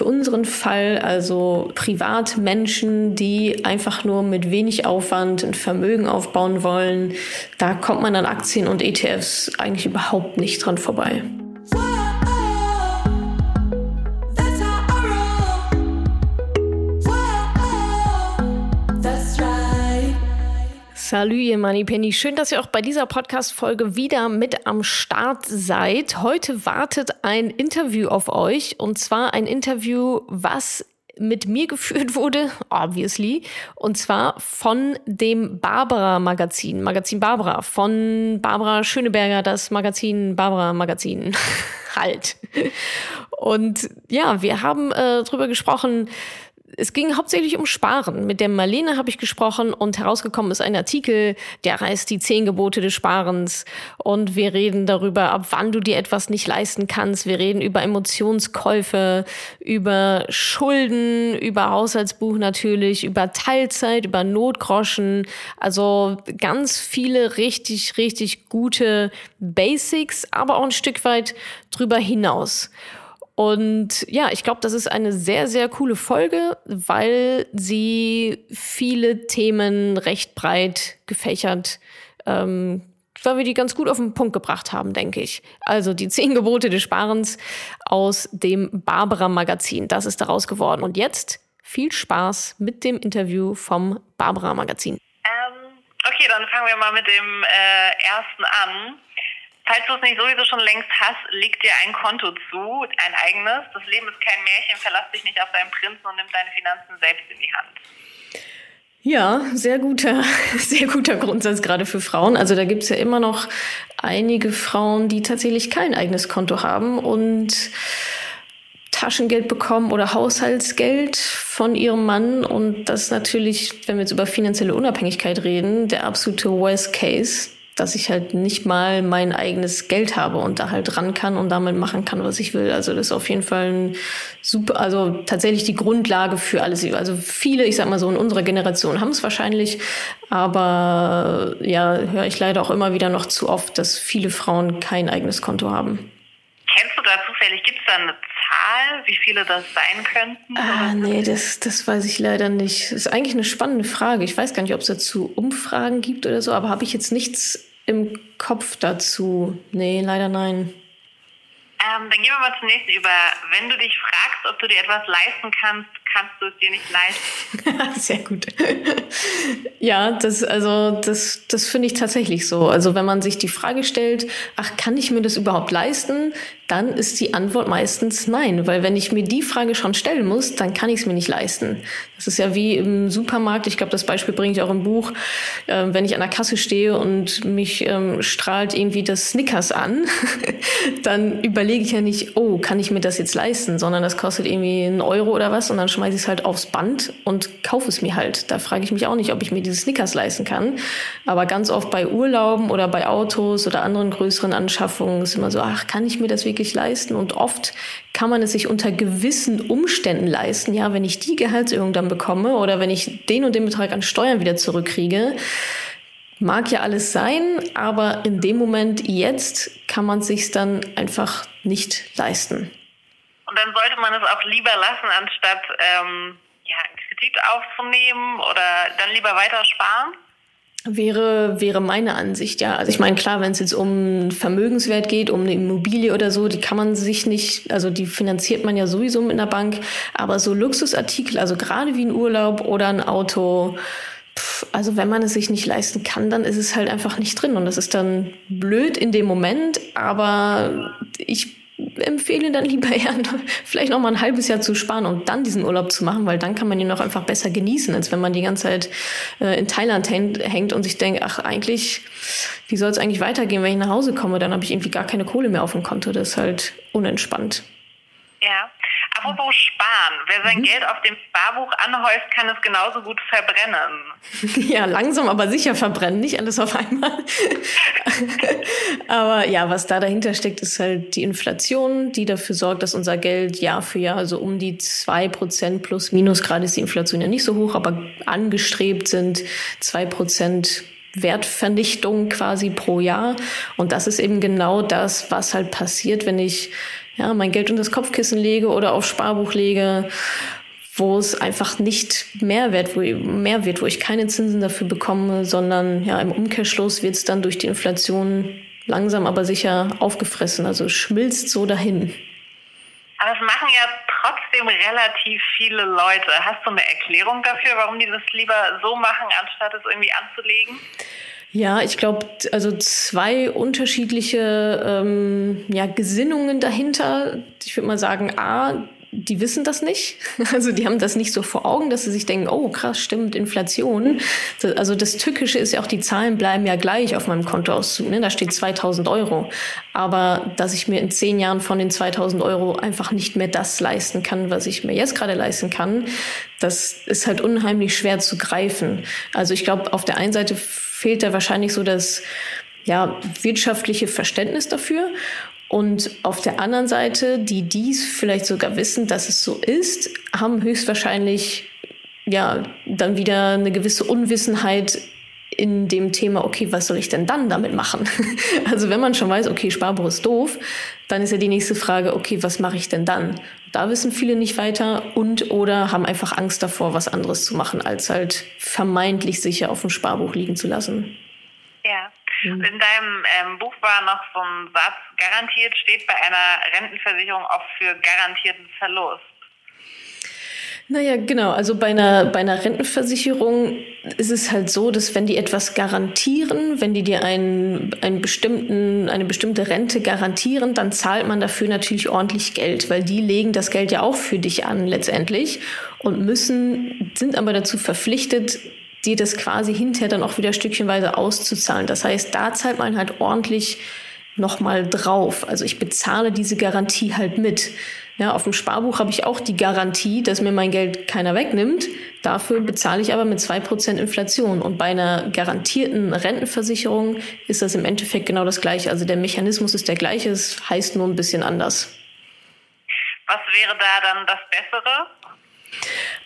für unseren Fall, also Privatmenschen, die einfach nur mit wenig Aufwand ein Vermögen aufbauen wollen, da kommt man an Aktien und ETFs eigentlich überhaupt nicht dran vorbei. Salut, ihr Moneypenny. Schön, dass ihr auch bei dieser Podcast-Folge wieder mit am Start seid. Heute wartet ein Interview auf euch und zwar ein Interview, was mit mir geführt wurde, obviously, und zwar von dem Barbara Magazin, Magazin Barbara, von Barbara Schöneberger, das Magazin Barbara Magazin. halt. Und ja, wir haben äh, drüber gesprochen, es ging hauptsächlich um Sparen. Mit der Marlene habe ich gesprochen und herausgekommen ist ein Artikel, der heißt Die zehn Gebote des Sparens. Und wir reden darüber, ab wann du dir etwas nicht leisten kannst. Wir reden über Emotionskäufe, über Schulden, über Haushaltsbuch natürlich, über Teilzeit, über Notgroschen. Also ganz viele richtig, richtig gute Basics, aber auch ein Stück weit drüber hinaus. Und ja, ich glaube, das ist eine sehr, sehr coole Folge, weil sie viele Themen recht breit gefächert, ähm, weil wir die ganz gut auf den Punkt gebracht haben, denke ich. Also die zehn Gebote des Sparens aus dem Barbara Magazin. Das ist daraus geworden. Und jetzt viel Spaß mit dem Interview vom Barbara Magazin. Ähm, okay, dann fangen wir mal mit dem äh, ersten an. Falls du es nicht sowieso schon längst hast, leg dir ein Konto zu, ein eigenes. Das Leben ist kein Märchen, verlass dich nicht auf deinen Prinzen und nimm deine Finanzen selbst in die Hand. Ja, sehr guter, sehr guter Grundsatz gerade für Frauen. Also da gibt es ja immer noch einige Frauen, die tatsächlich kein eigenes Konto haben und Taschengeld bekommen oder Haushaltsgeld von ihrem Mann. Und das natürlich, wenn wir jetzt über finanzielle Unabhängigkeit reden, der absolute Worst Case dass ich halt nicht mal mein eigenes Geld habe und da halt ran kann und damit machen kann, was ich will. Also das ist auf jeden Fall ein super, also tatsächlich die Grundlage für alles. Also viele, ich sag mal so in unserer Generation haben es wahrscheinlich, aber ja, höre ich leider auch immer wieder noch zu oft, dass viele Frauen kein eigenes Konto haben. Kennst du da zufällig, gibt es da eine Zahl, wie viele das sein könnten? Ah, nee, das, das weiß ich leider nicht. Das ist eigentlich eine spannende Frage. Ich weiß gar nicht, ob es dazu Umfragen gibt oder so, aber habe ich jetzt nichts im Kopf dazu. Nee, leider nein. Ähm, dann gehen wir mal zum nächsten über. Wenn du dich fragst, ob du dir etwas leisten kannst, kannst du es dir nicht leisten. Sehr gut. ja, das, also, das, das finde ich tatsächlich so. Also, wenn man sich die Frage stellt, ach, kann ich mir das überhaupt leisten? Dann ist die Antwort meistens nein. Weil wenn ich mir die Frage schon stellen muss, dann kann ich es mir nicht leisten. Das ist ja wie im Supermarkt. Ich glaube, das Beispiel bringe ich auch im Buch. Äh, wenn ich an der Kasse stehe und mich ähm, strahlt irgendwie das Snickers an, dann überlege ich ja nicht, oh, kann ich mir das jetzt leisten? Sondern das kostet irgendwie einen Euro oder was und dann schmeiße ich es halt aufs Band und kaufe es mir halt. Da frage ich mich auch nicht, ob ich mir diese Snickers leisten kann. Aber ganz oft bei Urlauben oder bei Autos oder anderen größeren Anschaffungen ist immer so, ach, kann ich mir das wirklich leisten? Und oft kann man es sich unter gewissen Umständen leisten. Ja, wenn ich die Gehaltserhöhung dann bekomme oder wenn ich den und den Betrag an Steuern wieder zurückkriege, mag ja alles sein, aber in dem Moment jetzt kann man es sich dann einfach nicht leisten. Und dann sollte man es auch lieber lassen, anstatt ähm, ja, Kredit aufzunehmen oder dann lieber weiter sparen? Wäre, wäre meine Ansicht, ja. Also ich meine, klar, wenn es jetzt um Vermögenswert geht, um eine Immobilie oder so, die kann man sich nicht, also die finanziert man ja sowieso mit einer Bank, aber so Luxusartikel, also gerade wie ein Urlaub oder ein Auto, pff, also wenn man es sich nicht leisten kann, dann ist es halt einfach nicht drin. Und das ist dann blöd in dem Moment, aber ich empfehle dann lieber eher vielleicht noch mal ein halbes Jahr zu sparen und dann diesen Urlaub zu machen, weil dann kann man ihn noch einfach besser genießen, als wenn man die ganze Zeit äh, in Thailand hängt und sich denkt, ach eigentlich, wie soll es eigentlich weitergehen, wenn ich nach Hause komme? Dann habe ich irgendwie gar keine Kohle mehr auf dem Konto. Das ist halt unentspannt. Ja. Apropos sparen. Wer sein mhm. Geld auf dem Sparbuch anhäuft, kann es genauso gut verbrennen. Ja, langsam aber sicher verbrennen, nicht alles auf einmal. aber ja, was da dahinter steckt, ist halt die Inflation, die dafür sorgt, dass unser Geld Jahr für Jahr so um die zwei Prozent plus minus, gerade ist die Inflation ja nicht so hoch, aber angestrebt sind zwei Prozent Wertvernichtung quasi pro Jahr. Und das ist eben genau das, was halt passiert, wenn ich ja, mein Geld unter das Kopfkissen lege oder auf Sparbuch lege, wo es einfach nicht mehr, wert, wo, mehr wird, wo ich keine Zinsen dafür bekomme, sondern ja, im Umkehrschluss wird es dann durch die Inflation langsam aber sicher aufgefressen, also schmilzt so dahin. Aber es machen ja trotzdem relativ viele Leute. Hast du eine Erklärung dafür, warum die das lieber so machen, anstatt es irgendwie anzulegen? Ja, ich glaube, also zwei unterschiedliche ähm, ja, Gesinnungen dahinter. Ich würde mal sagen, A, die wissen das nicht. Also die haben das nicht so vor Augen, dass sie sich denken, oh krass, stimmt, Inflation. Also das Tückische ist ja auch, die Zahlen bleiben ja gleich auf meinem Kontoauszug. Ne? Da steht 2000 Euro. Aber dass ich mir in zehn Jahren von den 2000 Euro einfach nicht mehr das leisten kann, was ich mir jetzt gerade leisten kann, das ist halt unheimlich schwer zu greifen. Also ich glaube, auf der einen Seite fehlt da wahrscheinlich so das ja, wirtschaftliche Verständnis dafür. Und auf der anderen Seite, die dies vielleicht sogar wissen, dass es so ist, haben höchstwahrscheinlich ja dann wieder eine gewisse Unwissenheit in dem Thema, okay, was soll ich denn dann damit machen? Also wenn man schon weiß, okay, Sparbuch ist doof, dann ist ja die nächste Frage, okay, was mache ich denn dann? Da wissen viele nicht weiter und oder haben einfach Angst davor, was anderes zu machen, als halt vermeintlich sicher auf dem Sparbuch liegen zu lassen. Ja. Mhm. In deinem ähm, Buch war noch so ein Satz, garantiert steht bei einer Rentenversicherung oft für garantierten Verlust. Naja, genau. Also bei einer, bei einer Rentenversicherung ist es halt so, dass wenn die etwas garantieren, wenn die dir einen, einen bestimmten, eine bestimmte Rente garantieren, dann zahlt man dafür natürlich ordentlich Geld, weil die legen das Geld ja auch für dich an letztendlich und müssen, sind aber dazu verpflichtet, dir das quasi hinterher dann auch wieder stückchenweise auszuzahlen. Das heißt, da zahlt man halt ordentlich nochmal drauf. Also ich bezahle diese Garantie halt mit. Ja, auf dem Sparbuch habe ich auch die Garantie, dass mir mein Geld keiner wegnimmt. Dafür bezahle ich aber mit zwei Prozent Inflation. Und bei einer garantierten Rentenversicherung ist das im Endeffekt genau das Gleiche. Also der Mechanismus ist der gleiche, es heißt nur ein bisschen anders. Was wäre da dann das Bessere?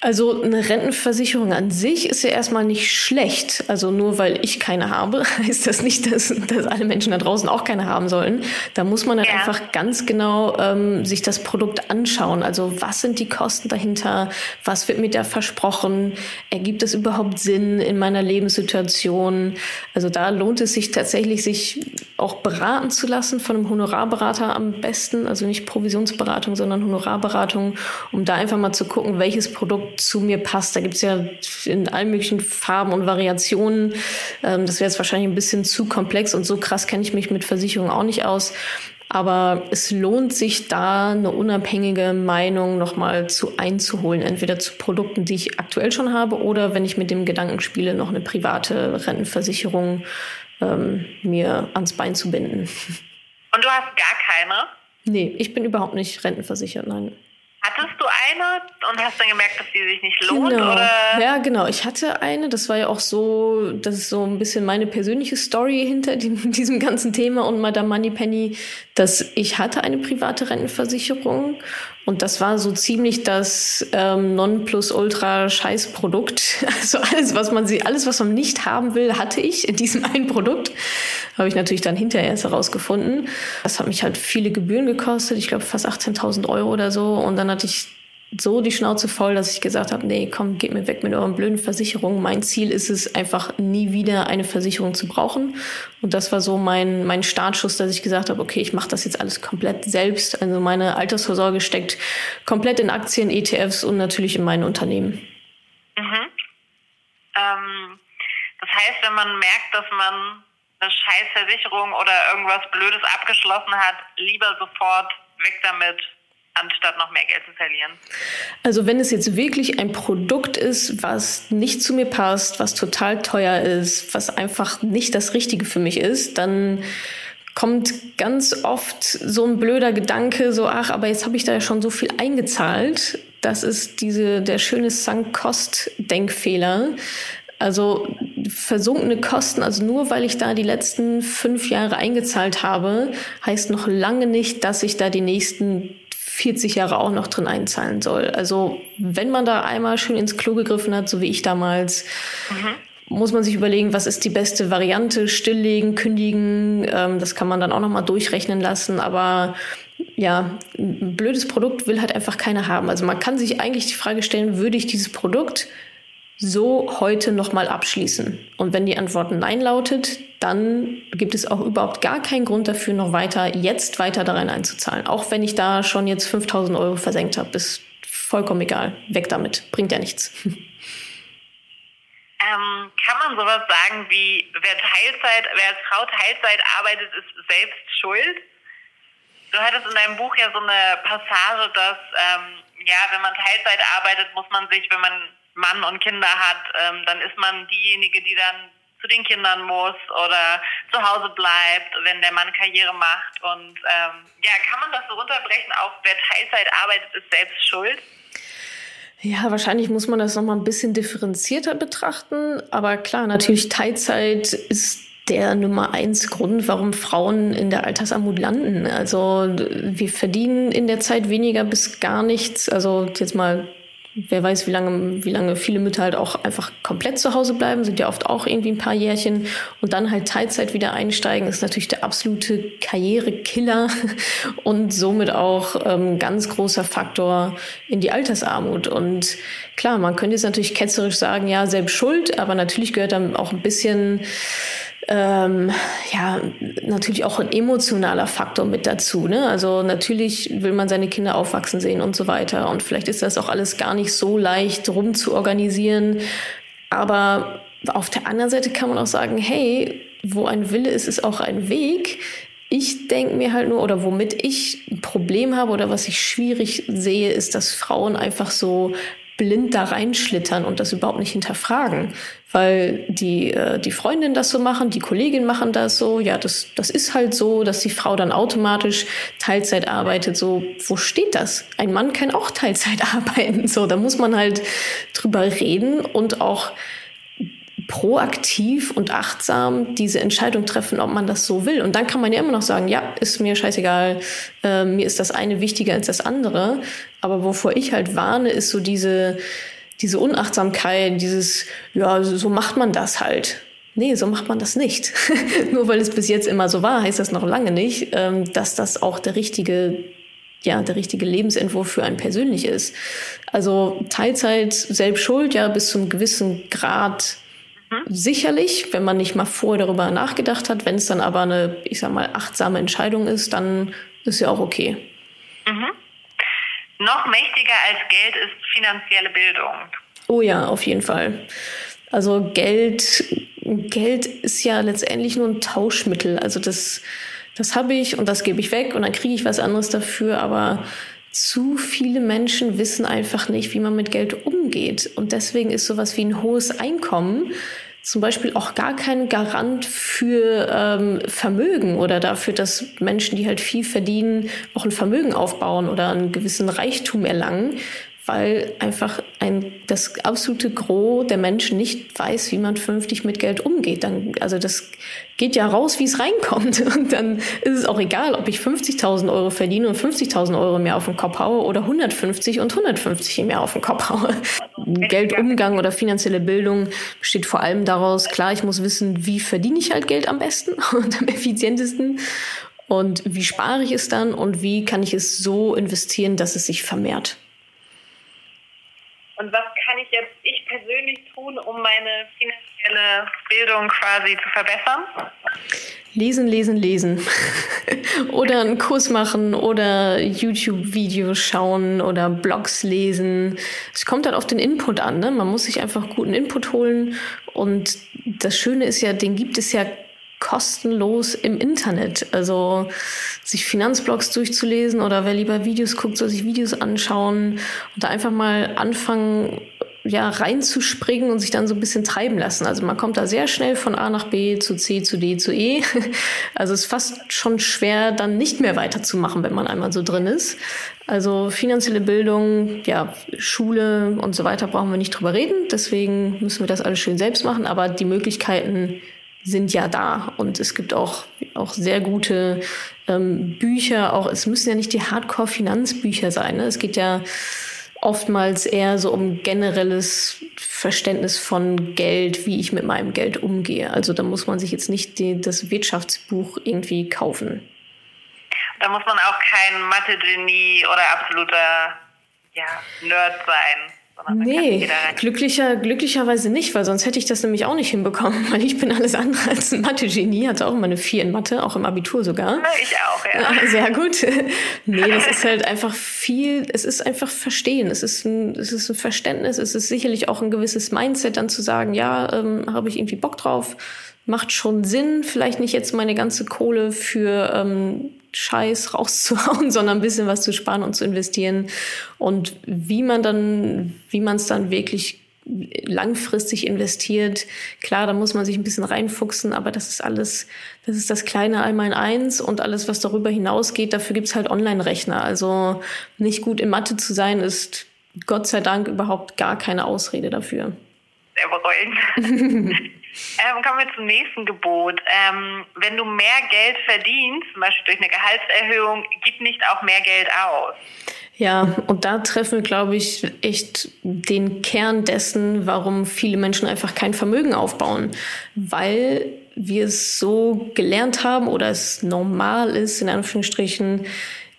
Also eine Rentenversicherung an sich ist ja erstmal nicht schlecht. Also nur weil ich keine habe, heißt das nicht, dass, dass alle Menschen da draußen auch keine haben sollen. Da muss man halt ja. einfach ganz genau ähm, sich das Produkt anschauen. Also was sind die Kosten dahinter? Was wird mir da versprochen? Ergibt es überhaupt Sinn in meiner Lebenssituation? Also da lohnt es sich tatsächlich, sich auch beraten zu lassen von einem Honorarberater am besten. Also nicht Provisionsberatung, sondern Honorarberatung, um da einfach mal zu gucken, welches Produkt zu mir passt. Da gibt es ja in allen möglichen Farben und Variationen. Ähm, das wäre jetzt wahrscheinlich ein bisschen zu komplex und so krass kenne ich mich mit Versicherungen auch nicht aus. Aber es lohnt sich da eine unabhängige Meinung nochmal zu einzuholen, entweder zu Produkten, die ich aktuell schon habe, oder wenn ich mit dem Gedanken spiele, noch eine private Rentenversicherung ähm, mir ans Bein zu binden. Und du hast gar keine? Nee, ich bin überhaupt nicht rentenversichert, nein. Hattest du eine und hast dann gemerkt, dass die sich nicht lohnt? Genau. Oder? Ja, genau. Ich hatte eine. Das war ja auch so, das ist so ein bisschen meine persönliche Story hinter dem, diesem ganzen Thema und Madame Moneypenny, dass ich hatte eine private Rentenversicherung und das war so ziemlich das ähm, Nonplusultra-Scheißprodukt. Also alles, was man sie, alles, was man nicht haben will, hatte ich in diesem einen Produkt. Habe ich natürlich dann hinterher erst herausgefunden. Das hat mich halt viele Gebühren gekostet. Ich glaube fast 18.000 Euro oder so. Und dann hatte ich so die Schnauze voll, dass ich gesagt habe, nee, komm, geht mir weg mit euren blöden Versicherungen. Mein Ziel ist es einfach nie wieder eine Versicherung zu brauchen. Und das war so mein, mein Startschuss, dass ich gesagt habe, okay, ich mache das jetzt alles komplett selbst. Also meine Altersvorsorge steckt komplett in Aktien, ETFs und natürlich in meinen Unternehmen. Mhm. Ähm, das heißt, wenn man merkt, dass man eine Scheißversicherung oder irgendwas Blödes abgeschlossen hat, lieber sofort weg damit anstatt noch mehr Geld zu verlieren. Also wenn es jetzt wirklich ein Produkt ist, was nicht zu mir passt, was total teuer ist, was einfach nicht das Richtige für mich ist, dann kommt ganz oft so ein blöder Gedanke, so ach, aber jetzt habe ich da ja schon so viel eingezahlt. Das ist diese der schöne Sunk-Cost-Denkfehler. Also versunkene Kosten, also nur weil ich da die letzten fünf Jahre eingezahlt habe, heißt noch lange nicht, dass ich da die nächsten 40 Jahre auch noch drin einzahlen soll. Also wenn man da einmal schön ins Klo gegriffen hat, so wie ich damals, mhm. muss man sich überlegen, was ist die beste Variante, stilllegen, kündigen, ähm, das kann man dann auch nochmal durchrechnen lassen, aber ja, ein blödes Produkt will halt einfach keiner haben. Also man kann sich eigentlich die Frage stellen, würde ich dieses Produkt so heute nochmal abschließen? Und wenn die Antwort Nein lautet, dann gibt es auch überhaupt gar keinen Grund dafür, noch weiter, jetzt weiter da einzuzahlen. Auch wenn ich da schon jetzt 5000 Euro versenkt habe, ist vollkommen egal. Weg damit. Bringt ja nichts. Ähm, kann man sowas sagen wie, wer Teilzeit, wer als Frau Teilzeit arbeitet, ist selbst schuld? Du hattest in deinem Buch ja so eine Passage, dass ähm, ja, wenn man Teilzeit arbeitet, muss man sich, wenn man Mann und Kinder hat, ähm, dann ist man diejenige, die dann zu den Kindern muss oder zu Hause bleibt, wenn der Mann Karriere macht. Und ähm, ja, kann man das so runterbrechen? Auch wer Teilzeit arbeitet, ist selbst schuld? Ja, wahrscheinlich muss man das nochmal ein bisschen differenzierter betrachten. Aber klar, natürlich Teilzeit ist der Nummer eins Grund, warum Frauen in der Altersarmut landen. Also wir verdienen in der Zeit weniger bis gar nichts. Also jetzt mal wer weiß, wie lange, wie lange viele Mütter halt auch einfach komplett zu Hause bleiben, sind ja oft auch irgendwie ein paar Jährchen und dann halt Teilzeit wieder einsteigen, ist natürlich der absolute Karrierekiller und somit auch ähm, ganz großer Faktor in die Altersarmut. Und klar, man könnte jetzt natürlich ketzerisch sagen, ja, selbst schuld, aber natürlich gehört dann auch ein bisschen ähm, ja, natürlich auch ein emotionaler Faktor mit dazu. Ne? Also natürlich will man seine Kinder aufwachsen sehen und so weiter. Und vielleicht ist das auch alles gar nicht so leicht rum zu organisieren. Aber auf der anderen Seite kann man auch sagen, hey, wo ein Wille ist, ist auch ein Weg. Ich denke mir halt nur, oder womit ich ein Problem habe oder was ich schwierig sehe, ist, dass Frauen einfach so blind da reinschlittern und das überhaupt nicht hinterfragen. Weil die, äh, die Freundinnen das so machen, die Kolleginnen machen das so, ja, das, das ist halt so, dass die Frau dann automatisch Teilzeit arbeitet. So, wo steht das? Ein Mann kann auch Teilzeit arbeiten. So, da muss man halt drüber reden und auch proaktiv und achtsam diese Entscheidung treffen, ob man das so will. Und dann kann man ja immer noch sagen, ja, ist mir scheißegal, äh, mir ist das eine wichtiger als das andere. Aber wovor ich halt warne, ist so diese, diese Unachtsamkeit, dieses, ja, so macht man das halt. Nee, so macht man das nicht. Nur weil es bis jetzt immer so war, heißt das noch lange nicht, ähm, dass das auch der richtige ja, der richtige Lebensentwurf für einen persönlich ist. Also Teilzeit selbst schuld, ja, bis zum gewissen Grad Sicherlich, wenn man nicht mal vorher darüber nachgedacht hat. Wenn es dann aber eine, ich sag mal, achtsame Entscheidung ist, dann ist ja auch okay. Mhm. Noch mächtiger als Geld ist finanzielle Bildung. Oh ja, auf jeden Fall. Also Geld, Geld ist ja letztendlich nur ein Tauschmittel. Also das, das habe ich und das gebe ich weg und dann kriege ich was anderes dafür. Aber zu viele Menschen wissen einfach nicht, wie man mit Geld umgeht. Und deswegen ist sowas wie ein hohes Einkommen zum Beispiel auch gar kein Garant für ähm, Vermögen oder dafür, dass Menschen, die halt viel verdienen, auch ein Vermögen aufbauen oder einen gewissen Reichtum erlangen, weil einfach ein, das absolute Gros der Menschen nicht weiß, wie man vernünftig mit Geld umgeht. Dann, also das geht ja raus, wie es reinkommt. Und dann ist es auch egal, ob ich 50.000 Euro verdiene und 50.000 Euro mehr auf den Kopf haue oder 150 und 150 mehr auf den Kopf haue. Geldumgang oder finanzielle Bildung besteht vor allem daraus, klar, ich muss wissen, wie verdiene ich halt Geld am besten und am effizientesten und wie spare ich es dann und wie kann ich es so investieren, dass es sich vermehrt. Und was kann ich jetzt ich persönlich tun, um meine finanzielle Bildung quasi zu verbessern? Lesen, lesen, lesen. oder einen Kurs machen oder YouTube-Videos schauen oder Blogs lesen. Es kommt halt auf den Input an. Ne? Man muss sich einfach guten Input holen. Und das Schöne ist ja, den gibt es ja kostenlos im Internet. Also sich Finanzblogs durchzulesen oder wer lieber Videos guckt, soll sich Videos anschauen und da einfach mal anfangen, ja, reinzuspringen und sich dann so ein bisschen treiben lassen. Also man kommt da sehr schnell von A nach B zu C zu D zu E. Also es ist fast schon schwer, dann nicht mehr weiterzumachen, wenn man einmal so drin ist. Also finanzielle Bildung, ja, Schule und so weiter brauchen wir nicht drüber reden. Deswegen müssen wir das alles schön selbst machen. Aber die Möglichkeiten sind ja da. Und es gibt auch, auch sehr gute ähm, Bücher. Auch es müssen ja nicht die Hardcore-Finanzbücher sein. Ne? Es geht ja oftmals eher so um generelles Verständnis von Geld, wie ich mit meinem Geld umgehe. Also da muss man sich jetzt nicht die, das Wirtschaftsbuch irgendwie kaufen. Da muss man auch kein Mathe-Genie oder absoluter ja, Nerd sein. Nee, glücklicher, glücklicherweise nicht, weil sonst hätte ich das nämlich auch nicht hinbekommen, weil ich bin alles andere als ein Mathe-Genie, hatte auch immer eine 4 in Mathe, auch im Abitur sogar. Ich auch, ja. sehr gut. nee, das ist halt einfach viel, es ist einfach Verstehen, es ist ein, es ist ein Verständnis, es ist sicherlich auch ein gewisses Mindset, dann zu sagen, ja, ähm, habe ich irgendwie Bock drauf, macht schon Sinn, vielleicht nicht jetzt meine ganze Kohle für ähm, Scheiß rauszuhauen, sondern ein bisschen was zu sparen und zu investieren. Und wie man dann, wie man es dann wirklich langfristig investiert. Klar, da muss man sich ein bisschen reinfuchsen, aber das ist alles, das ist das kleine Einmal eins und alles, was darüber hinausgeht, dafür gibt's halt Online-Rechner. Also nicht gut in Mathe zu sein, ist Gott sei Dank überhaupt gar keine Ausrede dafür. Sehr. Ähm, kommen wir zum nächsten Gebot. Ähm, wenn du mehr Geld verdienst, zum Beispiel durch eine Gehaltserhöhung, gib nicht auch mehr Geld aus. Ja, und da treffen wir, glaube ich, echt den Kern dessen, warum viele Menschen einfach kein Vermögen aufbauen. Weil wir es so gelernt haben oder es normal ist, in Anführungsstrichen,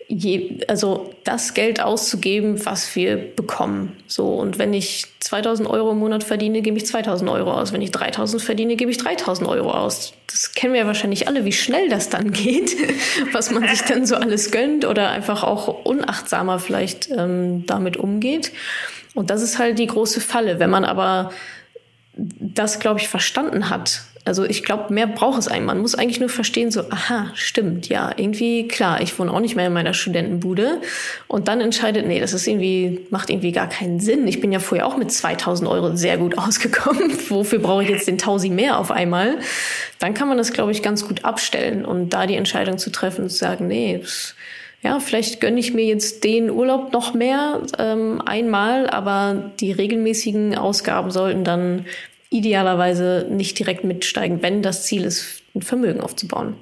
je, also das Geld auszugeben, was wir bekommen. So und wenn ich 2000 Euro im Monat verdiene, gebe ich 2000 Euro aus. Wenn ich 3000 verdiene, gebe ich 3000 Euro aus. Das kennen wir ja wahrscheinlich alle, wie schnell das dann geht, was man sich dann so alles gönnt oder einfach auch unachtsamer vielleicht ähm, damit umgeht. Und das ist halt die große Falle. Wenn man aber das, glaube ich, verstanden hat, also ich glaube, mehr braucht es einem. Man muss eigentlich nur verstehen, so, aha, stimmt, ja, irgendwie, klar, ich wohne auch nicht mehr in meiner Studentenbude. Und dann entscheidet, nee, das ist irgendwie, macht irgendwie gar keinen Sinn. Ich bin ja vorher auch mit 2000 Euro sehr gut ausgekommen. Wofür brauche ich jetzt den Tausi mehr auf einmal? Dann kann man das, glaube ich, ganz gut abstellen und da die Entscheidung zu treffen und zu sagen, nee, ja, vielleicht gönne ich mir jetzt den Urlaub noch mehr ähm, einmal, aber die regelmäßigen Ausgaben sollten dann idealerweise nicht direkt mitsteigen, wenn das Ziel ist, ein Vermögen aufzubauen.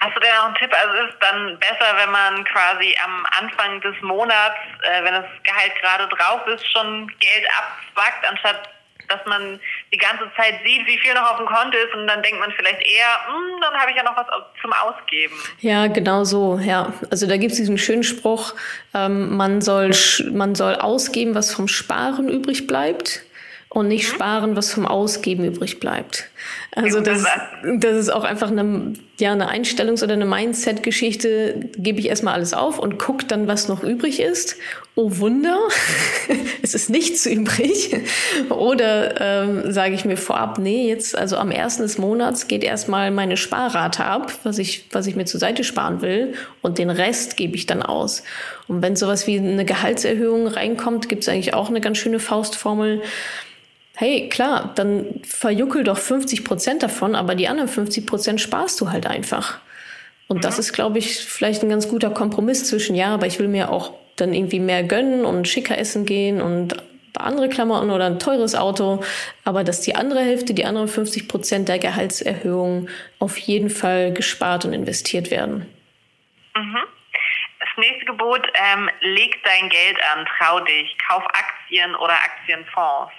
Hast du denn noch einen Tipp? Also ist es dann besser, wenn man quasi am Anfang des Monats, äh, wenn das Gehalt gerade drauf ist, schon Geld abzwackt, anstatt dass man die ganze Zeit sieht, wie viel noch auf dem Konto ist und dann denkt man vielleicht eher, hm, dann habe ich ja noch was zum Ausgeben. Ja, genau so, ja. Also da gibt es diesen schönen Spruch, ähm, man, soll, man soll ausgeben, was vom Sparen übrig bleibt und nicht mhm. sparen, was vom Ausgeben übrig bleibt. Also das, das ist auch einfach eine, ja, eine Einstellungs- oder eine Mindset-Geschichte. Gebe ich erstmal alles auf und gucke dann, was noch übrig ist. Oh Wunder, es ist nichts übrig. Oder ähm, sage ich mir vorab, nee, jetzt, also am ersten des Monats geht erstmal meine Sparrate ab, was ich, was ich mir zur Seite sparen will. Und den Rest gebe ich dann aus. Und wenn sowas wie eine Gehaltserhöhung reinkommt, gibt es eigentlich auch eine ganz schöne Faustformel hey, klar, dann verjuckel doch 50 Prozent davon, aber die anderen 50 Prozent sparst du halt einfach. Und mhm. das ist, glaube ich, vielleicht ein ganz guter Kompromiss zwischen, ja, aber ich will mir auch dann irgendwie mehr gönnen und schicker essen gehen und andere Klamotten oder ein teures Auto, aber dass die andere Hälfte, die anderen 50 Prozent der Gehaltserhöhung auf jeden Fall gespart und investiert werden. Mhm. Das nächste Gebot, ähm, leg dein Geld an, trau dich, kauf Aktien oder Aktienfonds.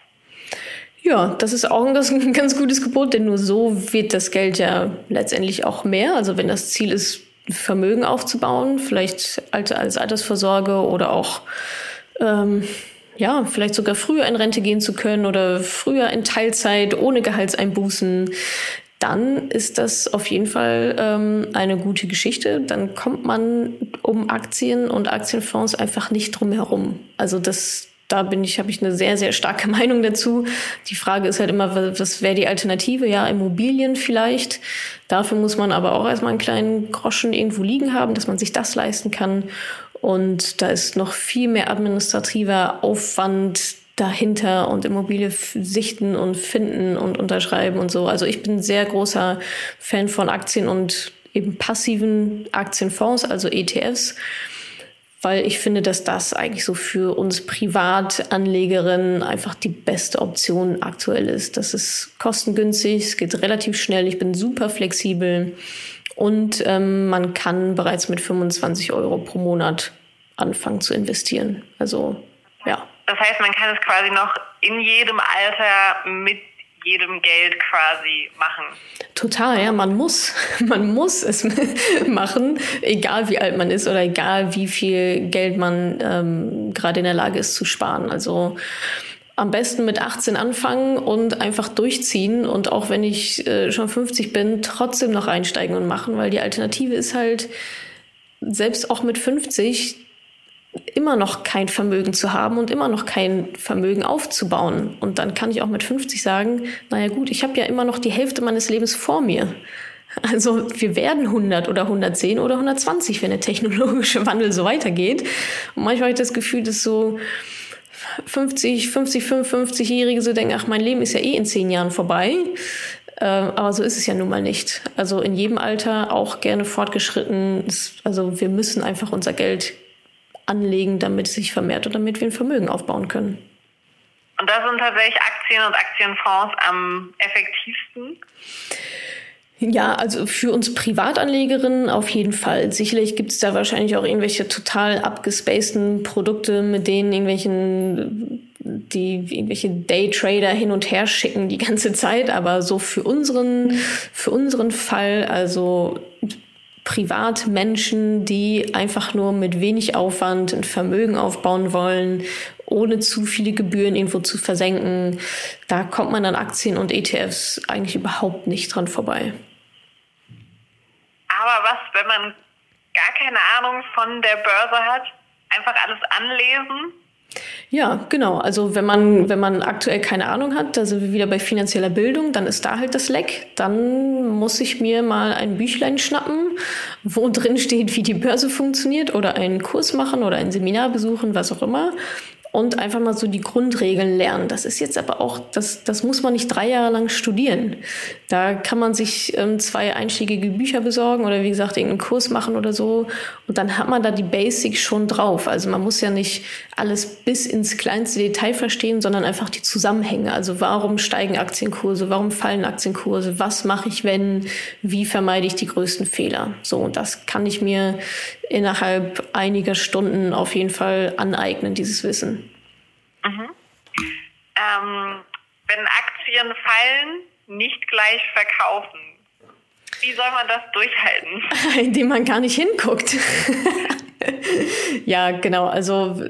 Ja, das ist auch ein ganz, ein ganz gutes Gebot, denn nur so wird das Geld ja letztendlich auch mehr. Also wenn das Ziel ist, Vermögen aufzubauen, vielleicht als Altersvorsorge oder auch ähm, ja, vielleicht sogar früher in Rente gehen zu können oder früher in Teilzeit ohne Gehaltseinbußen, dann ist das auf jeden Fall ähm, eine gute Geschichte. Dann kommt man um Aktien und Aktienfonds einfach nicht drum herum. Also das, da bin ich, habe ich eine sehr, sehr starke Meinung dazu. Die Frage ist halt immer, was wäre die Alternative? Ja, Immobilien vielleicht. Dafür muss man aber auch erstmal einen kleinen Groschen irgendwo liegen haben, dass man sich das leisten kann. Und da ist noch viel mehr administrativer Aufwand dahinter und Immobilie sichten und finden und unterschreiben und so. Also ich bin sehr großer Fan von Aktien und eben passiven Aktienfonds, also ETFs weil ich finde, dass das eigentlich so für uns Privatanlegerinnen einfach die beste Option aktuell ist. Das ist kostengünstig, es geht relativ schnell, ich bin super flexibel und ähm, man kann bereits mit 25 Euro pro Monat anfangen zu investieren. Also ja. Das heißt, man kann es quasi noch in jedem Alter mit jedem Geld quasi machen. Total, ja, man muss, man muss es machen, egal wie alt man ist oder egal wie viel Geld man ähm, gerade in der Lage ist zu sparen. Also am besten mit 18 anfangen und einfach durchziehen und auch wenn ich äh, schon 50 bin, trotzdem noch einsteigen und machen, weil die Alternative ist halt, selbst auch mit 50 immer noch kein Vermögen zu haben und immer noch kein Vermögen aufzubauen. Und dann kann ich auch mit 50 sagen, naja gut, ich habe ja immer noch die Hälfte meines Lebens vor mir. Also wir werden 100 oder 110 oder 120, wenn der technologische Wandel so weitergeht. Und manchmal habe ich das Gefühl, dass so 50, 50, 55-Jährige so denken, ach, mein Leben ist ja eh in zehn Jahren vorbei. Äh, aber so ist es ja nun mal nicht. Also in jedem Alter auch gerne fortgeschritten. Also wir müssen einfach unser Geld anlegen, damit es sich vermehrt und damit wir ein Vermögen aufbauen können. Und da sind tatsächlich Aktien und Aktienfonds am effektivsten? Ja, also für uns Privatanlegerinnen auf jeden Fall. Sicherlich gibt es da wahrscheinlich auch irgendwelche total abgespaceden Produkte, mit denen irgendwelchen die irgendwelche Daytrader hin und her schicken die ganze Zeit, aber so für unseren für unseren Fall, also Privatmenschen, die einfach nur mit wenig Aufwand ein Vermögen aufbauen wollen, ohne zu viele Gebühren irgendwo zu versenken, da kommt man an Aktien und ETFs eigentlich überhaupt nicht dran vorbei. Aber was, wenn man gar keine Ahnung von der Börse hat, einfach alles anlesen? Ja, genau. Also wenn man, wenn man aktuell keine Ahnung hat, da sind wir wieder bei finanzieller Bildung, dann ist da halt das Leck. Dann muss ich mir mal ein Büchlein schnappen, wo drin steht, wie die Börse funktioniert oder einen Kurs machen oder ein Seminar besuchen, was auch immer und einfach mal so die Grundregeln lernen. Das ist jetzt aber auch, das, das muss man nicht drei Jahre lang studieren. Da kann man sich ähm, zwei einschlägige Bücher besorgen oder wie gesagt irgendeinen Kurs machen oder so und dann hat man da die Basics schon drauf. Also man muss ja nicht alles bis ins kleinste Detail verstehen, sondern einfach die Zusammenhänge. Also warum steigen Aktienkurse, warum fallen Aktienkurse, was mache ich wenn, wie vermeide ich die größten Fehler. So und das kann ich mir innerhalb einiger Stunden auf jeden Fall aneignen, dieses Wissen. Mhm. Ähm, wenn Aktien fallen, nicht gleich verkaufen. Wie soll man das durchhalten? Indem man gar nicht hinguckt. ja, genau. Also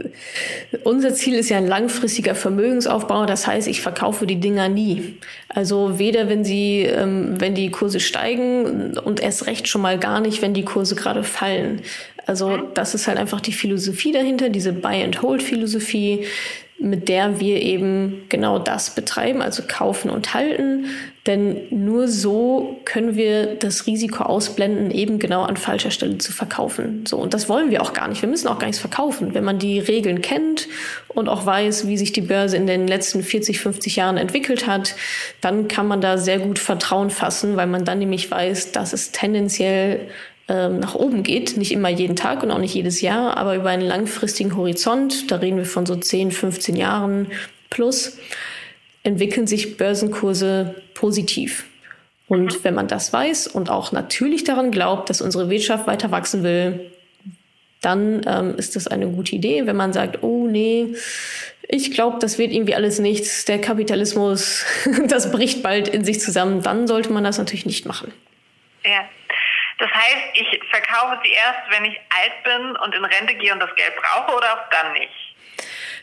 unser Ziel ist ja ein langfristiger Vermögensaufbau. Das heißt, ich verkaufe die Dinger nie. Also weder wenn sie, ähm, wenn die Kurse steigen und erst recht schon mal gar nicht, wenn die Kurse gerade fallen. Also das ist halt einfach die Philosophie dahinter, diese Buy-and-Hold-Philosophie, mit der wir eben genau das betreiben, also kaufen und halten. Denn nur so können wir das Risiko ausblenden, eben genau an falscher Stelle zu verkaufen. So, und das wollen wir auch gar nicht. Wir müssen auch gar nichts verkaufen. Wenn man die Regeln kennt und auch weiß, wie sich die Börse in den letzten 40, 50 Jahren entwickelt hat, dann kann man da sehr gut Vertrauen fassen, weil man dann nämlich weiß, dass es tendenziell ähm, nach oben geht. Nicht immer jeden Tag und auch nicht jedes Jahr, aber über einen langfristigen Horizont, da reden wir von so 10, 15 Jahren plus, entwickeln sich Börsenkurse positiv. Und mhm. wenn man das weiß und auch natürlich daran glaubt, dass unsere Wirtschaft weiter wachsen will, dann ähm, ist das eine gute Idee. Wenn man sagt, oh nee, ich glaube, das wird irgendwie alles nichts, der Kapitalismus, das bricht bald in sich zusammen, dann sollte man das natürlich nicht machen. Ja. Das heißt, ich verkaufe sie erst, wenn ich alt bin und in Rente gehe und das Geld brauche oder auch dann nicht?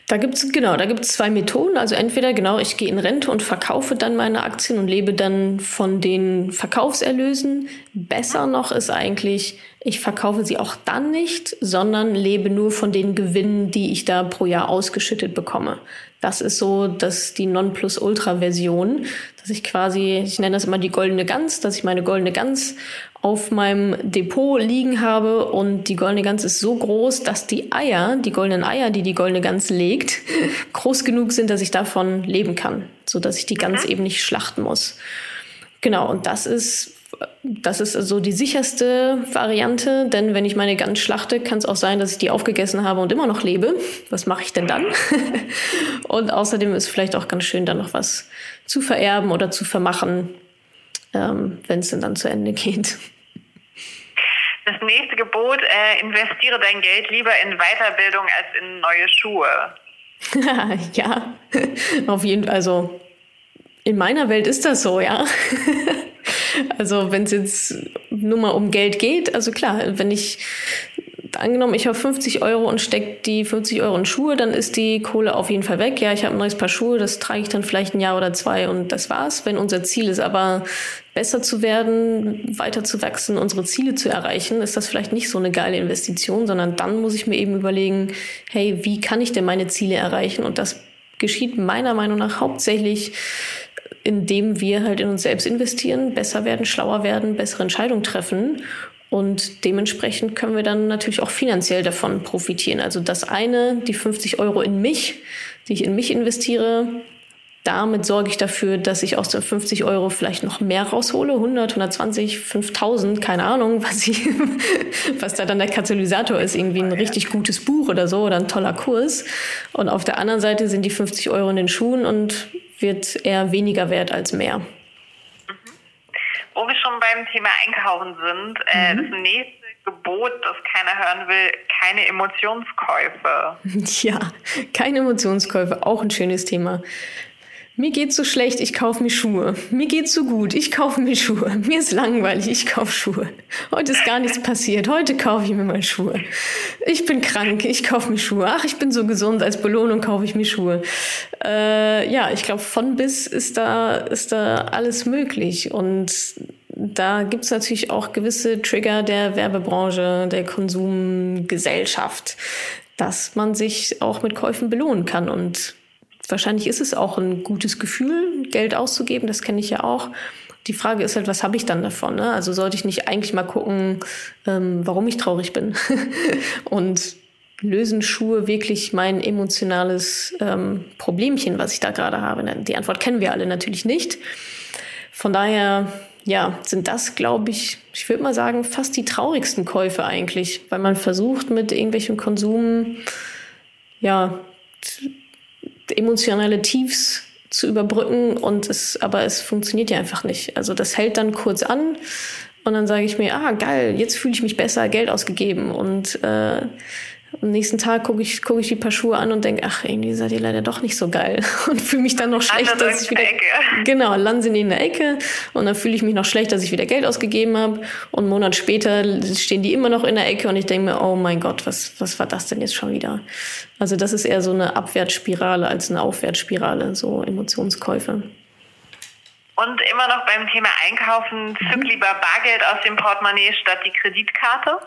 Da gibt es genau, da gibt es zwei Methoden. Also entweder genau, ich gehe in Rente und verkaufe dann meine Aktien und lebe dann von den Verkaufserlösen. Besser noch ist eigentlich, ich verkaufe sie auch dann nicht, sondern lebe nur von den Gewinnen, die ich da pro Jahr ausgeschüttet bekomme. Das ist so, dass die Nonplusultra-Version, dass ich quasi, ich nenne das immer die goldene Gans, dass ich meine goldene Gans auf meinem Depot liegen habe und die goldene Gans ist so groß, dass die Eier, die goldenen Eier, die die goldene Gans legt, groß genug sind, dass ich davon leben kann, so dass ich die Gans eben nicht schlachten muss. Genau, und das ist das ist also die sicherste Variante, denn wenn ich meine Gans schlachte, kann es auch sein, dass ich die aufgegessen habe und immer noch lebe. Was mache ich denn dann? und außerdem ist vielleicht auch ganz schön, dann noch was zu vererben oder zu vermachen, ähm, wenn es dann zu Ende geht. Das nächste Gebot, äh, investiere dein Geld lieber in Weiterbildung als in neue Schuhe. ja, auf jeden Fall. Also in meiner Welt ist das so, ja. also wenn es jetzt nur mal um Geld geht, also klar, wenn ich angenommen, ich habe 50 Euro und stecke die 50 Euro in Schuhe, dann ist die Kohle auf jeden Fall weg. Ja, ich habe ein neues Paar Schuhe, das trage ich dann vielleicht ein Jahr oder zwei und das war's. Wenn unser Ziel ist aber besser zu werden, weiter zu wachsen, unsere Ziele zu erreichen, ist das vielleicht nicht so eine geile Investition, sondern dann muss ich mir eben überlegen, hey, wie kann ich denn meine Ziele erreichen? Und das geschieht meiner Meinung nach hauptsächlich indem wir halt in uns selbst investieren, besser werden, schlauer werden, bessere Entscheidungen treffen und dementsprechend können wir dann natürlich auch finanziell davon profitieren. Also das eine, die 50 Euro in mich, die ich in mich investiere, damit sorge ich dafür, dass ich aus den 50 Euro vielleicht noch mehr raushole, 100, 120, 5000, keine Ahnung, was, ich, was da dann der Katalysator ist, irgendwie ein richtig gutes Buch oder so oder ein toller Kurs. Und auf der anderen Seite sind die 50 Euro in den Schuhen und wird eher weniger wert als mehr. Wo wir schon beim Thema Einkaufen sind, äh, mhm. das nächste Gebot, das keiner hören will, keine Emotionskäufe. Ja, keine Emotionskäufe, auch ein schönes Thema. Mir geht's so schlecht, ich kaufe mir Schuhe. Mir geht's so gut, ich kaufe mir Schuhe. Mir ist langweilig, ich kaufe Schuhe. Heute ist gar nichts passiert, heute kaufe ich mir mal Schuhe. Ich bin krank, ich kaufe mir Schuhe. Ach, ich bin so gesund, als Belohnung kaufe ich mir Schuhe. Äh, ja, ich glaube, von bis ist da, ist da alles möglich. Und da gibt's natürlich auch gewisse Trigger der Werbebranche, der Konsumgesellschaft, dass man sich auch mit Käufen belohnen kann. Und wahrscheinlich ist es auch ein gutes Gefühl, Geld auszugeben, das kenne ich ja auch. Die Frage ist halt, was habe ich dann davon? Ne? Also sollte ich nicht eigentlich mal gucken, ähm, warum ich traurig bin? und lösen Schuhe wirklich mein emotionales ähm, Problemchen, was ich da gerade habe? Die Antwort kennen wir alle natürlich nicht. Von daher, ja, sind das, glaube ich, ich würde mal sagen, fast die traurigsten Käufe eigentlich, weil man versucht mit irgendwelchem Konsum, ja, emotionale Tiefs zu überbrücken und es, aber es funktioniert ja einfach nicht. Also das hält dann kurz an und dann sage ich mir, ah geil, jetzt fühle ich mich besser, Geld ausgegeben und äh, am nächsten Tag gucke ich, guck ich die paar Schuhe an und denke, ach, irgendwie seid ihr leider doch nicht so geil. Und fühle mich dann noch schlecht, dass ich wieder. Ecke. Genau, landen sie in der Ecke und dann fühle ich mich noch schlecht, dass ich wieder Geld ausgegeben habe. Und einen Monat später stehen die immer noch in der Ecke und ich denke mir, oh mein Gott, was, was war das denn jetzt schon wieder? Also, das ist eher so eine Abwärtsspirale als eine Aufwärtsspirale, so Emotionskäufe. Und immer noch beim Thema Einkaufen, zück mhm. lieber Bargeld aus dem Portemonnaie statt die Kreditkarte.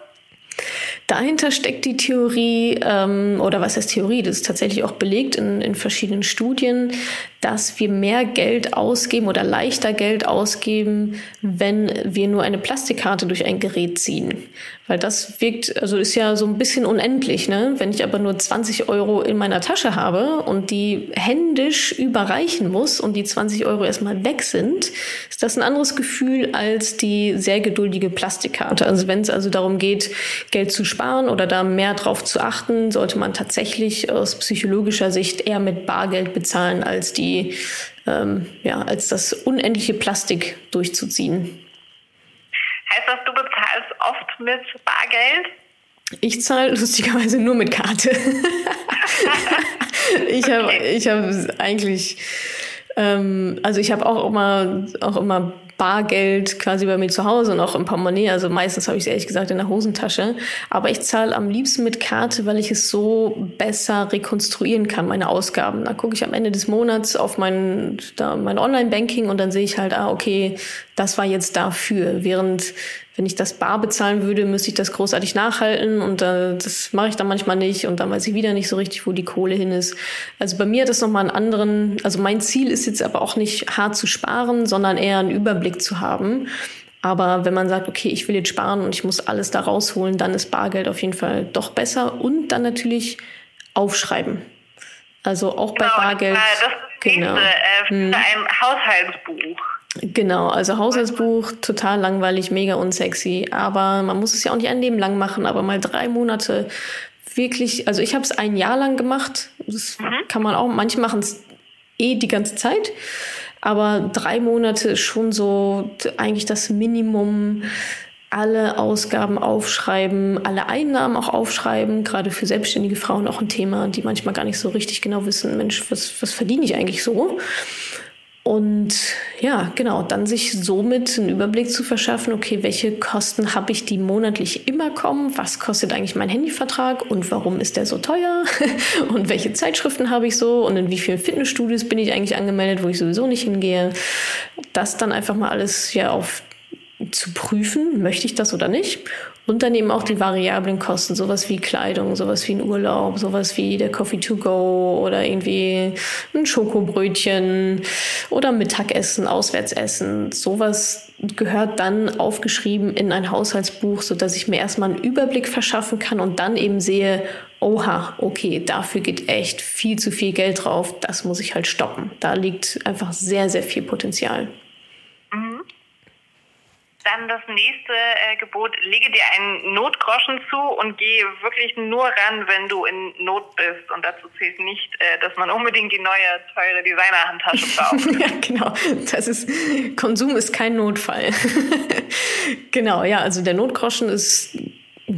Dahinter steckt die Theorie, ähm, oder was heißt Theorie, das ist tatsächlich auch belegt in, in verschiedenen Studien, dass wir mehr Geld ausgeben oder leichter Geld ausgeben, wenn wir nur eine Plastikkarte durch ein Gerät ziehen. Weil das wirkt, also ist ja so ein bisschen unendlich, ne? Wenn ich aber nur 20 Euro in meiner Tasche habe und die händisch überreichen muss und die 20 Euro erstmal weg sind, ist das ein anderes Gefühl als die sehr geduldige Plastikkarte. Also wenn es also darum geht, Geld zu sparen oder da mehr drauf zu achten, sollte man tatsächlich aus psychologischer Sicht eher mit Bargeld bezahlen als die, ähm, ja, als das unendliche Plastik durchzuziehen. Heißt das, du mit Bargeld? Ich zahle lustigerweise nur mit Karte. ich habe ich hab eigentlich, ähm, also ich habe auch immer, auch immer Bargeld quasi bei mir zu Hause und auch im Portemonnaie. Also meistens habe ich es ehrlich gesagt in der Hosentasche. Aber ich zahle am liebsten mit Karte, weil ich es so besser rekonstruieren kann, meine Ausgaben. Da gucke ich am Ende des Monats auf mein, da, mein Online-Banking und dann sehe ich halt, ah, okay, das war jetzt dafür. Während wenn ich das bar bezahlen würde, müsste ich das großartig nachhalten und äh, das mache ich dann manchmal nicht und dann weiß ich wieder nicht so richtig, wo die Kohle hin ist. Also bei mir hat das nochmal einen anderen, also mein Ziel ist jetzt aber auch nicht hart zu sparen, sondern eher einen Überblick zu haben. Aber wenn man sagt, okay, ich will jetzt sparen und ich muss alles da rausholen, dann ist Bargeld auf jeden Fall doch besser und dann natürlich aufschreiben. Also auch bei genau, Bargeld. Das ist das genau. Nächste, äh, hm. ein Haushaltsbuch. Genau, also Haushaltsbuch, total langweilig, mega unsexy. Aber man muss es ja auch nicht ein Leben lang machen, aber mal drei Monate wirklich, also ich habe es ein Jahr lang gemacht. Das mhm. kann man auch, manche machen es eh die ganze Zeit. Aber drei Monate ist schon so eigentlich das Minimum alle Ausgaben aufschreiben, alle Einnahmen auch aufschreiben, gerade für selbstständige Frauen auch ein Thema, die manchmal gar nicht so richtig genau wissen, Mensch, was, was verdiene ich eigentlich so? Und ja, genau, dann sich somit einen Überblick zu verschaffen, okay, welche Kosten habe ich, die monatlich immer kommen? Was kostet eigentlich mein Handyvertrag und warum ist der so teuer? und welche Zeitschriften habe ich so? Und in wie vielen Fitnessstudios bin ich eigentlich angemeldet, wo ich sowieso nicht hingehe? Das dann einfach mal alles ja auf zu prüfen, möchte ich das oder nicht? Und dann eben auch die variablen Kosten, sowas wie Kleidung, sowas wie ein Urlaub, sowas wie der Coffee to go oder irgendwie ein Schokobrötchen oder Mittagessen, Auswärtsessen. Sowas gehört dann aufgeschrieben in ein Haushaltsbuch, so dass ich mir erstmal einen Überblick verschaffen kann und dann eben sehe, oha, okay, dafür geht echt viel zu viel Geld drauf, das muss ich halt stoppen. Da liegt einfach sehr, sehr viel Potenzial. Mhm. Dann das nächste äh, Gebot, lege dir einen Notgroschen zu und gehe wirklich nur ran, wenn du in Not bist. Und dazu zählt nicht, äh, dass man unbedingt die neue, teure Designer-Handtasche braucht. ja, genau. Das ist, Konsum ist kein Notfall. genau, ja, also der Notgroschen ist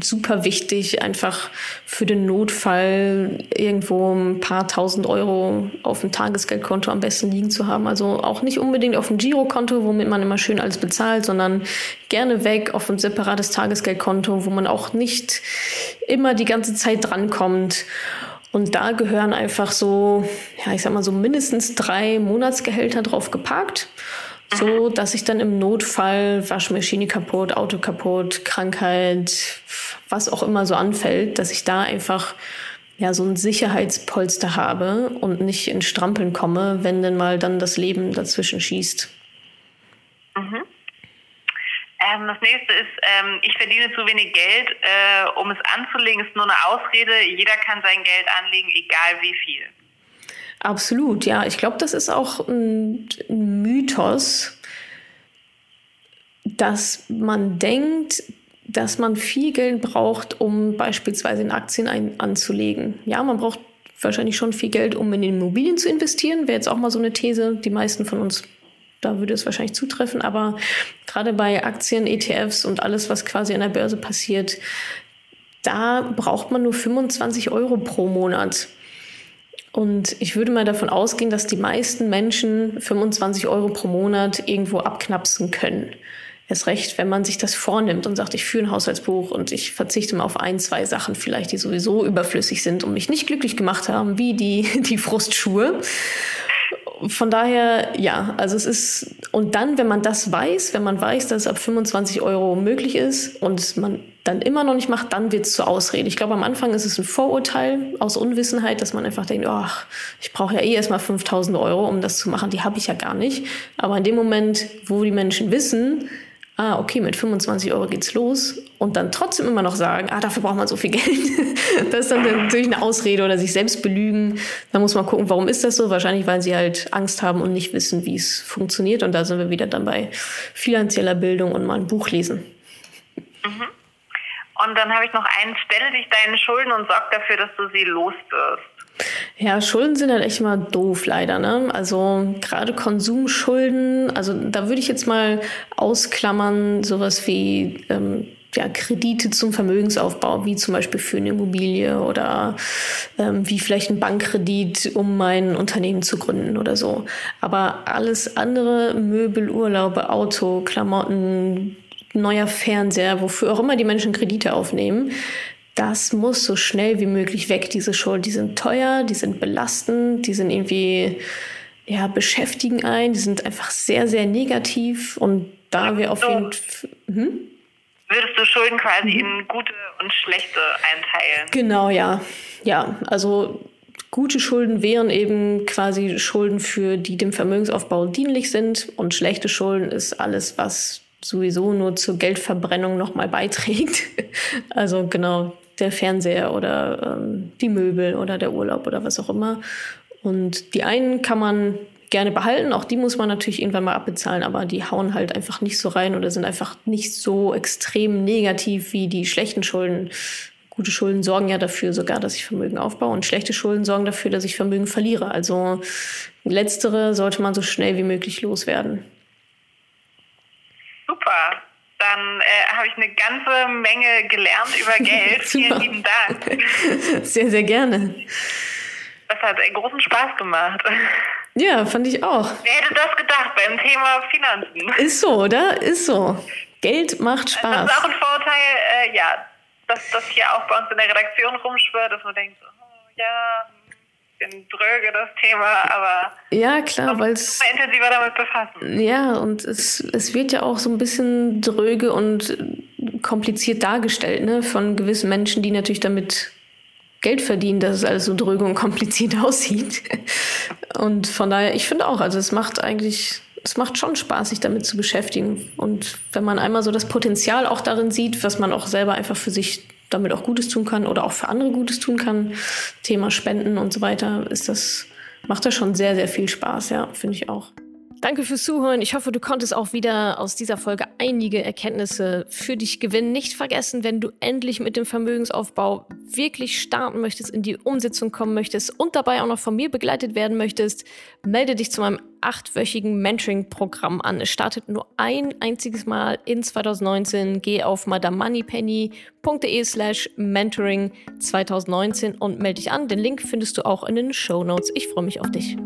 super wichtig, einfach für den Notfall irgendwo ein paar tausend Euro auf dem Tagesgeldkonto am besten liegen zu haben. Also auch nicht unbedingt auf dem Girokonto, womit man immer schön alles bezahlt, sondern gerne weg auf ein separates Tagesgeldkonto, wo man auch nicht immer die ganze Zeit drankommt. Und da gehören einfach so, ja, ich sag mal so mindestens drei Monatsgehälter drauf geparkt so dass ich dann im Notfall Waschmaschine kaputt, Auto kaputt, Krankheit, was auch immer so anfällt, dass ich da einfach ja so ein Sicherheitspolster habe und nicht in Strampeln komme, wenn denn mal dann das Leben dazwischen schießt. Mhm. Ähm, das nächste ist, ähm, ich verdiene zu wenig Geld, äh, um es anzulegen, ist nur eine Ausrede. Jeder kann sein Geld anlegen, egal wie viel. Absolut, ja. Ich glaube, das ist auch ein, ein Mythos, dass man denkt, dass man viel Geld braucht, um beispielsweise in Aktien ein, anzulegen. Ja, man braucht wahrscheinlich schon viel Geld, um in Immobilien zu investieren. Wäre jetzt auch mal so eine These. Die meisten von uns, da würde es wahrscheinlich zutreffen. Aber gerade bei Aktien, ETFs und alles, was quasi an der Börse passiert, da braucht man nur 25 Euro pro Monat. Und ich würde mal davon ausgehen, dass die meisten Menschen 25 Euro pro Monat irgendwo abknapsen können. Erst recht, wenn man sich das vornimmt und sagt, ich führe ein Haushaltsbuch und ich verzichte mal auf ein, zwei Sachen vielleicht, die sowieso überflüssig sind und mich nicht glücklich gemacht haben, wie die, die Frustschuhe von daher, ja, also es ist, und dann, wenn man das weiß, wenn man weiß, dass es ab 25 Euro möglich ist und man dann immer noch nicht macht, dann wird es zur Ausrede. Ich glaube, am Anfang ist es ein Vorurteil aus Unwissenheit, dass man einfach denkt, ach, ich brauche ja eh erstmal 5000 Euro, um das zu machen, die habe ich ja gar nicht. Aber in dem Moment, wo die Menschen wissen, ah, okay, mit 25 Euro geht's los und dann trotzdem immer noch sagen, ah, dafür braucht man so viel Geld. das ist dann natürlich eine Ausrede oder sich selbst belügen. Da muss man gucken, warum ist das so? Wahrscheinlich, weil sie halt Angst haben und nicht wissen, wie es funktioniert. Und da sind wir wieder dann bei finanzieller Bildung und mal ein Buch lesen. Mhm. Und dann habe ich noch einen, stelle dich deinen Schulden und sorg dafür, dass du sie los. Ja, Schulden sind halt echt mal doof, leider. Ne? Also gerade Konsumschulden, also da würde ich jetzt mal ausklammern, sowas wie ähm, ja, Kredite zum Vermögensaufbau, wie zum Beispiel für eine Immobilie oder ähm, wie vielleicht ein Bankkredit, um mein Unternehmen zu gründen oder so. Aber alles andere, Möbel, Urlaube, Auto, Klamotten, neuer Fernseher, wofür auch immer die Menschen Kredite aufnehmen, das muss so schnell wie möglich weg, diese Schuld. Die sind teuer, die sind belastend, die sind irgendwie, ja, beschäftigen ein, die sind einfach sehr, sehr negativ und da wir auf jeden Fall. Hm? Würdest du Schulden quasi mhm. in gute und schlechte einteilen? Genau, ja. Ja, also gute Schulden wären eben quasi Schulden für die dem Vermögensaufbau dienlich sind und schlechte Schulden ist alles, was sowieso nur zur Geldverbrennung nochmal beiträgt. Also genau, der Fernseher oder ähm, die Möbel oder der Urlaub oder was auch immer. Und die einen kann man gerne behalten, auch die muss man natürlich irgendwann mal abbezahlen, aber die hauen halt einfach nicht so rein oder sind einfach nicht so extrem negativ wie die schlechten Schulden. Gute Schulden sorgen ja dafür sogar, dass ich Vermögen aufbaue und schlechte Schulden sorgen dafür, dass ich Vermögen verliere. Also letztere sollte man so schnell wie möglich loswerden. Super. Dann äh, habe ich eine ganze Menge gelernt über Geld. Vielen lieben Dank. Sehr, sehr gerne. Das hat einen großen Spaß gemacht. Ja, fand ich auch. Wer hätte das gedacht beim Thema Finanzen? Ist so, oder? Ist so. Geld macht Spaß. Das ist auch ein Vorteil, äh, ja, dass das hier auch bei uns in der Redaktion rumschwirrt, dass man denkt, oh, ja, bisschen dröge das Thema, aber ja klar, weil es intensiver damit befassen. Ja, und es, es wird ja auch so ein bisschen dröge und kompliziert dargestellt, ne, von gewissen Menschen, die natürlich damit Geld verdienen, dass es alles so dröge und kompliziert aussieht. Und von daher, ich finde auch, also es macht eigentlich, es macht schon Spaß, sich damit zu beschäftigen. Und wenn man einmal so das Potenzial auch darin sieht, was man auch selber einfach für sich damit auch Gutes tun kann oder auch für andere Gutes tun kann, Thema Spenden und so weiter, ist das, macht das schon sehr, sehr viel Spaß, ja, finde ich auch. Danke fürs Zuhören. Ich hoffe, du konntest auch wieder aus dieser Folge einige Erkenntnisse für dich gewinnen. Nicht vergessen, wenn du endlich mit dem Vermögensaufbau wirklich starten möchtest, in die Umsetzung kommen möchtest und dabei auch noch von mir begleitet werden möchtest, melde dich zu meinem achtwöchigen Mentoring-Programm an. Es startet nur ein einziges Mal in 2019. Geh auf madamoneypenny.de slash mentoring 2019 und melde dich an. Den Link findest du auch in den Show Notes. Ich freue mich auf dich.